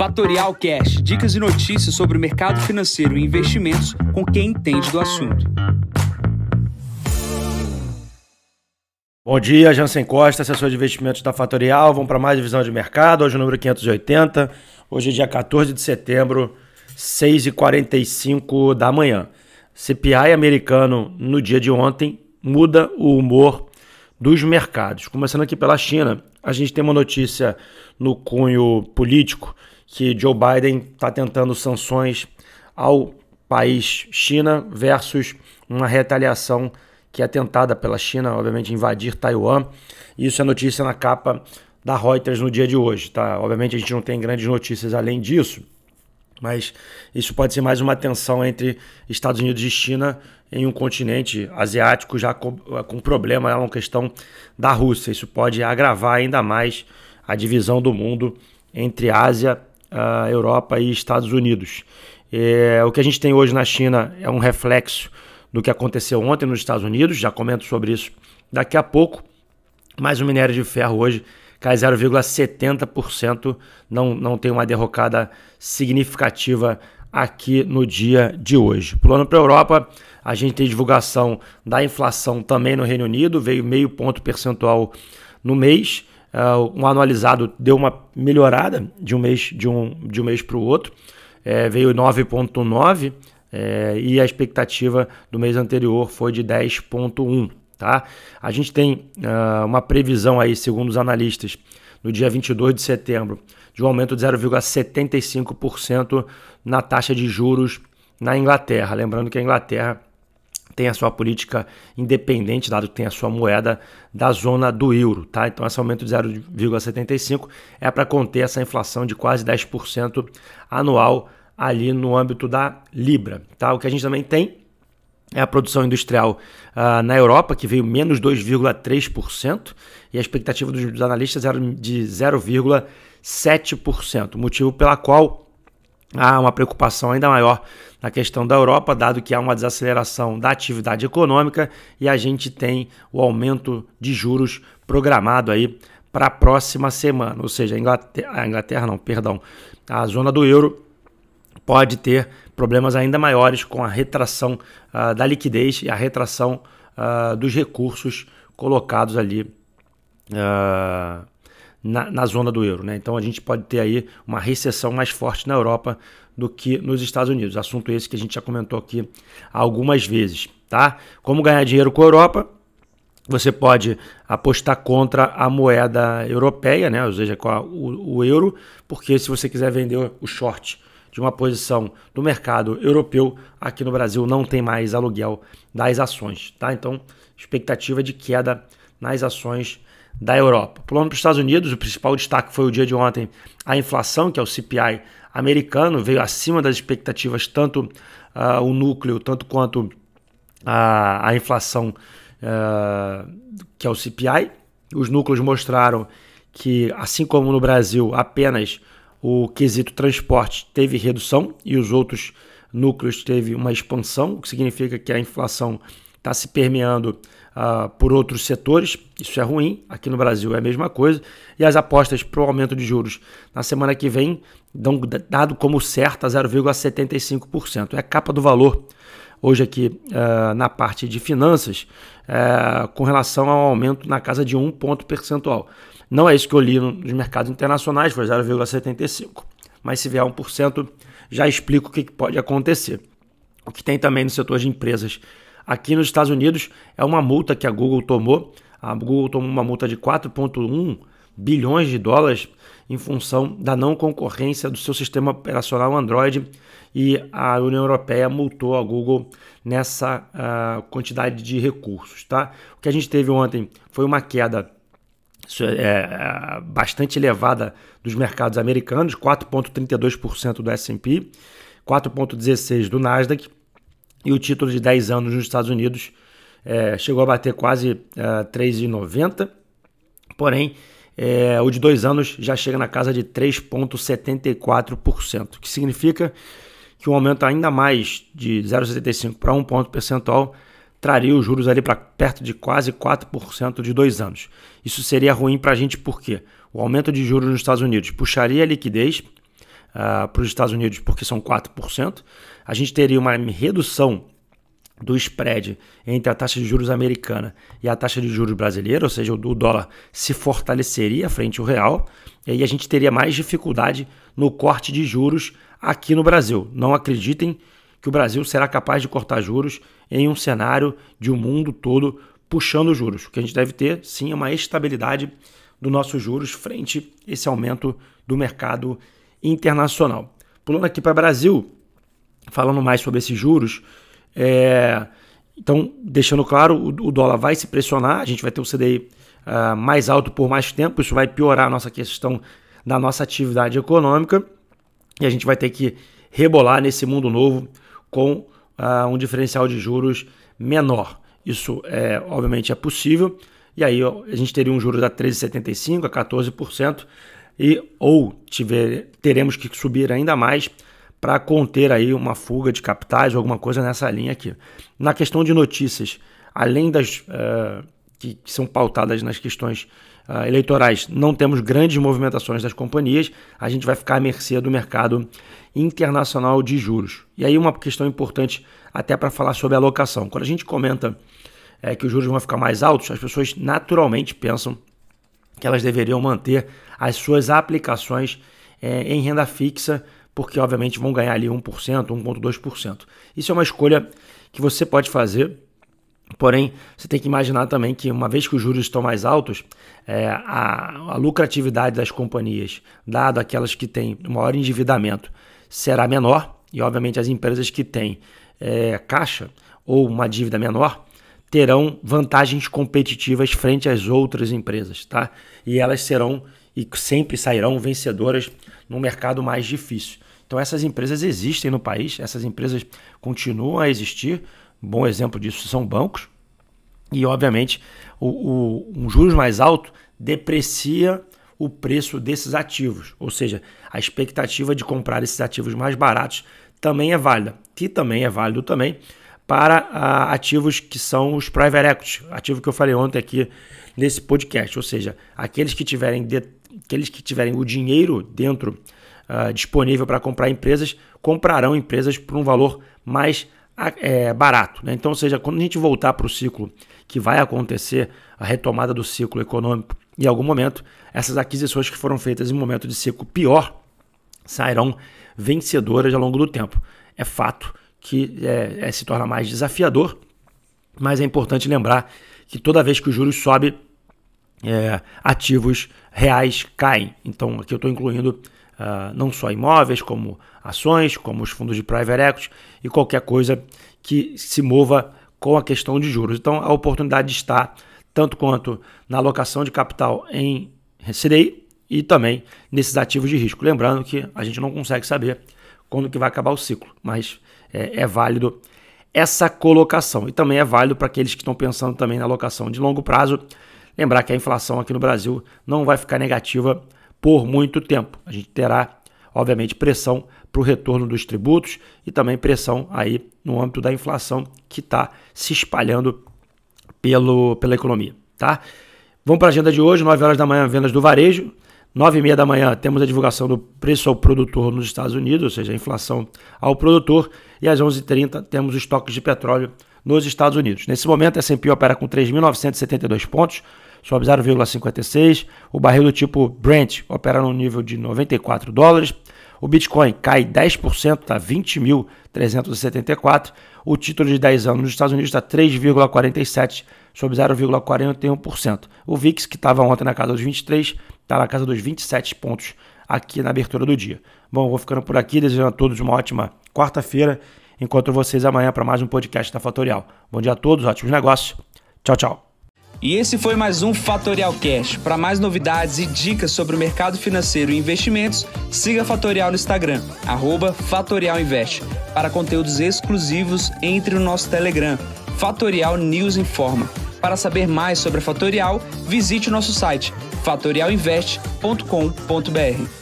Fatorial Cash, dicas e notícias sobre o mercado financeiro e investimentos com quem entende do assunto. Bom dia, Jansen Costa, assessor de investimentos da Fatorial. Vamos para mais divisão de mercado, hoje o número 580. Hoje é dia 14 de setembro, 6h45 da manhã. CPI americano no dia de ontem muda o humor dos mercados. Começando aqui pela China, a gente tem uma notícia no cunho político que Joe Biden está tentando sanções ao país China versus uma retaliação que é tentada pela China, obviamente, invadir Taiwan. Isso é notícia na capa da Reuters no dia de hoje, tá? Obviamente a gente não tem grandes notícias além disso, mas isso pode ser mais uma tensão entre Estados Unidos e China em um continente asiático já com, com problema, é uma questão da Rússia. Isso pode agravar ainda mais a divisão do mundo entre Ásia, Europa e Estados Unidos. É, o que a gente tem hoje na China é um reflexo do que aconteceu ontem nos Estados Unidos, já comento sobre isso daqui a pouco. Mas o minério de ferro hoje cai 0,70%, não, não tem uma derrocada significativa aqui no dia de hoje. Pulando para a Europa, a gente tem divulgação da inflação também no Reino Unido, veio meio ponto percentual no mês. Uh, um anualizado deu uma melhorada de um mês de um, de um mês para o outro, é, veio 9,9 é, e a expectativa do mês anterior foi de 10,1. Tá? A gente tem uh, uma previsão aí, segundo os analistas, no dia 22 de setembro, de um aumento de 0,75% na taxa de juros na Inglaterra. Lembrando que a Inglaterra tem a sua política independente, dado que tem a sua moeda da zona do euro. Tá? Então, esse aumento de 0,75% é para conter essa inflação de quase 10% anual ali no âmbito da Libra. Tá? O que a gente também tem é a produção industrial uh, na Europa, que veio menos 2,3%, e a expectativa dos, analistas era de 0,7%, motivo pela qual há uma preocupação ainda maior na questão da Europa, dado que há uma desaceleração da atividade econômica e a gente tem o aumento de juros programado aí para a próxima semana, ou seja, a Inglaterra, a Inglaterra não, perdão, a zona do euro pode ter problemas ainda maiores com a retração uh, da liquidez e a retração uh, dos recursos colocados ali uh, na, na, zona do euro. Né? Então a gente pode ter aí uma recessão mais forte na Europa do que nos Estados Unidos. Assunto esse que a gente já comentou aqui algumas vezes. Tá? Como ganhar dinheiro com a Europa? Você pode apostar contra a moeda europeia, né? ou seja, com a, o, o euro, porque se você quiser vender o short de uma posição do mercado europeu, aqui no Brasil não tem mais aluguel das ações, tá? Então, expectativa de queda nas ações da Europa. Pulando para os Estados Unidos, o principal destaque foi o dia de ontem, a inflação, que é o CPI americano, veio acima das expectativas, tanto uh, o núcleo, tanto quanto a, a inflação, uh, que é o CPI. Os núcleos mostraram que, assim como no Brasil, apenas o quesito transporte teve redução e os outros núcleos teve uma expansão, o que significa que a inflação está se permeando uh, por outros setores. Isso é ruim. Aqui no Brasil é a mesma coisa. E as apostas para o aumento de juros na semana que vem dão dado como certa 0,75%. É a capa do valor hoje aqui uh, na parte de finanças uh, com relação ao aumento na casa de um ponto percentual. Não é isso que eu li nos mercados internacionais, foi 0,75. Mas se vier 1%, já explico o que pode acontecer. O que tem também no setor de empresas aqui nos Estados Unidos é uma multa que a Google tomou. A Google tomou uma multa de 4,1 bilhões de dólares em função da não concorrência do seu sistema operacional Android e a União Europeia multou a Google nessa uh, quantidade de recursos. Tá? O que a gente teve ontem foi uma queda é, é, bastante elevada dos mercados americanos, 4,32% do S&P, 4,16% do Nasdaq, e o título de 10 anos nos Estados Unidos é, chegou a bater quase é, 3,90%, porém é, o de dois anos já chega na casa de 3,74%, que significa que um aumento ainda mais de 0,75 para 1 ponto percentual traria os juros ali para perto de quase 4% de dois anos. Isso seria ruim para a gente porque o aumento de juros nos Estados Unidos puxaria a liquidez, uh, para os Estados Unidos, porque são 4%. A gente teria uma redução do spread entre a taxa de juros americana e a taxa de juros brasileira, ou seja, o dólar se fortaleceria frente ao real, e aí a gente teria mais dificuldade no corte de juros aqui no Brasil. Não acreditem que o Brasil será capaz de cortar juros em um cenário de um mundo todo puxando juros. O que a gente deve ter, sim, é uma estabilidade dos nossos juros frente a esse aumento do mercado internacional. Pulando aqui para o Brasil, falando mais sobre esses juros, é, então, deixando claro, o, dólar vai se pressionar, a gente vai ter o CDI uh, ah, mais alto por mais tempo, isso vai piorar a nossa questão da nossa atividade econômica e a gente vai ter que rebolar nesse mundo novo com uh, um diferencial de juros menor. Isso, é, obviamente, é possível. E aí a gente teria um juros a 13,75% a 14%, e, ou tiver, teremos que subir ainda mais para conter aí uma fuga de capitais alguma coisa nessa linha aqui. Na questão de notícias, além das uh, que, que, são pautadas nas questões uh, eleitorais, não temos grandes movimentações das companhias, a gente vai ficar à mercê do mercado internacional de juros. E aí uma questão importante até para falar sobre alocação. Quando a gente comenta é, que os juros vão ficar mais altos, as pessoas naturalmente pensam que elas deveriam manter as suas aplicações é, em renda fixa porque obviamente vão ganhar ali 1%, 1,2%. Isso é uma escolha que você pode fazer, porém você tem que imaginar também que uma vez que os juros estão mais altos, é, a, a lucratividade das companhias, dado aquelas que têm maior endividamento, será menor e obviamente as empresas que têm é, caixa ou uma dívida menor terão vantagens competitivas frente às outras empresas, tá? E elas serão e sempre sairão vencedoras no mercado mais difícil. Então essas empresas existem no país, essas empresas continuam a existir. Bom exemplo disso são bancos. E obviamente o, o, um juros mais alto deprecia o preço desses ativos, ou seja, a expectativa de comprar esses ativos mais baratos também é válida, que também é válido também para uh, ativos que são os private equity, ativo que eu falei ontem aqui nesse podcast, ou seja, aqueles que tiverem de, aqueles que tiverem o dinheiro dentro uh, disponível para comprar empresas, comprarão empresas por um valor mais é, barato. Né? Então, ou seja, quando a gente voltar para o ciclo que vai acontecer, a retomada do ciclo econômico, em algum momento, essas aquisições que foram feitas em momento de ciclo pior sairão vencedoras ao longo do tempo. É fato que é, é, se torna mais desafiador, mas é importante lembrar que toda vez que o juros sobe, é, ativos reais caem. Então aqui eu estou incluindo uh, não só imóveis, como ações, como os fundos de private equity e qualquer coisa que se mova com a questão de juros. Então a oportunidade está tanto quanto na alocação de capital em CDI e também nesses ativos de risco. Lembrando que a gente não consegue saber quando que vai acabar o ciclo, mas é, é válido essa colocação. E também é válido para aqueles que estão pensando também na alocação de longo prazo, Lembrar que a inflação aqui no Brasil não vai ficar negativa por muito tempo. A gente terá, obviamente, pressão para o retorno dos tributos e também pressão aí no âmbito da inflação que está se espalhando pelo, pela economia. Tá? Vamos para a agenda de hoje, 9 horas da manhã, vendas do varejo. 9 e meia da manhã temos a divulgação do preço ao produtor nos Estados Unidos, ou seja, a inflação ao produtor. E às 11h30 temos os estoques de petróleo nos Estados Unidos. Nesse momento, a S&P opera com 3.972 pontos, sobe 0,56. O barril do tipo Brent opera no nível de 94 dólares. O Bitcoin cai 10%, está 20.374. O título de 10 anos nos Estados Unidos está 3,47, sob 0,41%. O VIX, que estava ontem na casa dos 23, está na casa dos 27 pontos aqui na abertura do dia. Bom, vou ficando por aqui, desejando a todos uma ótima quarta-feira. Encontro vocês amanhã para mais um podcast da Fatorial. Bom dia a todos, ótimos negócios. Tchau, tchau. E esse foi mais um Fatorial Cash. Para mais novidades e dicas sobre o mercado financeiro e investimentos, siga a Fatorial no Instagram, @fatorialinvest. Para conteúdos exclusivos, entre no nosso Telegram, Fatorial News Informa. Para saber mais sobre a Fatorial, visite o nosso site fatorialinvest.com.br.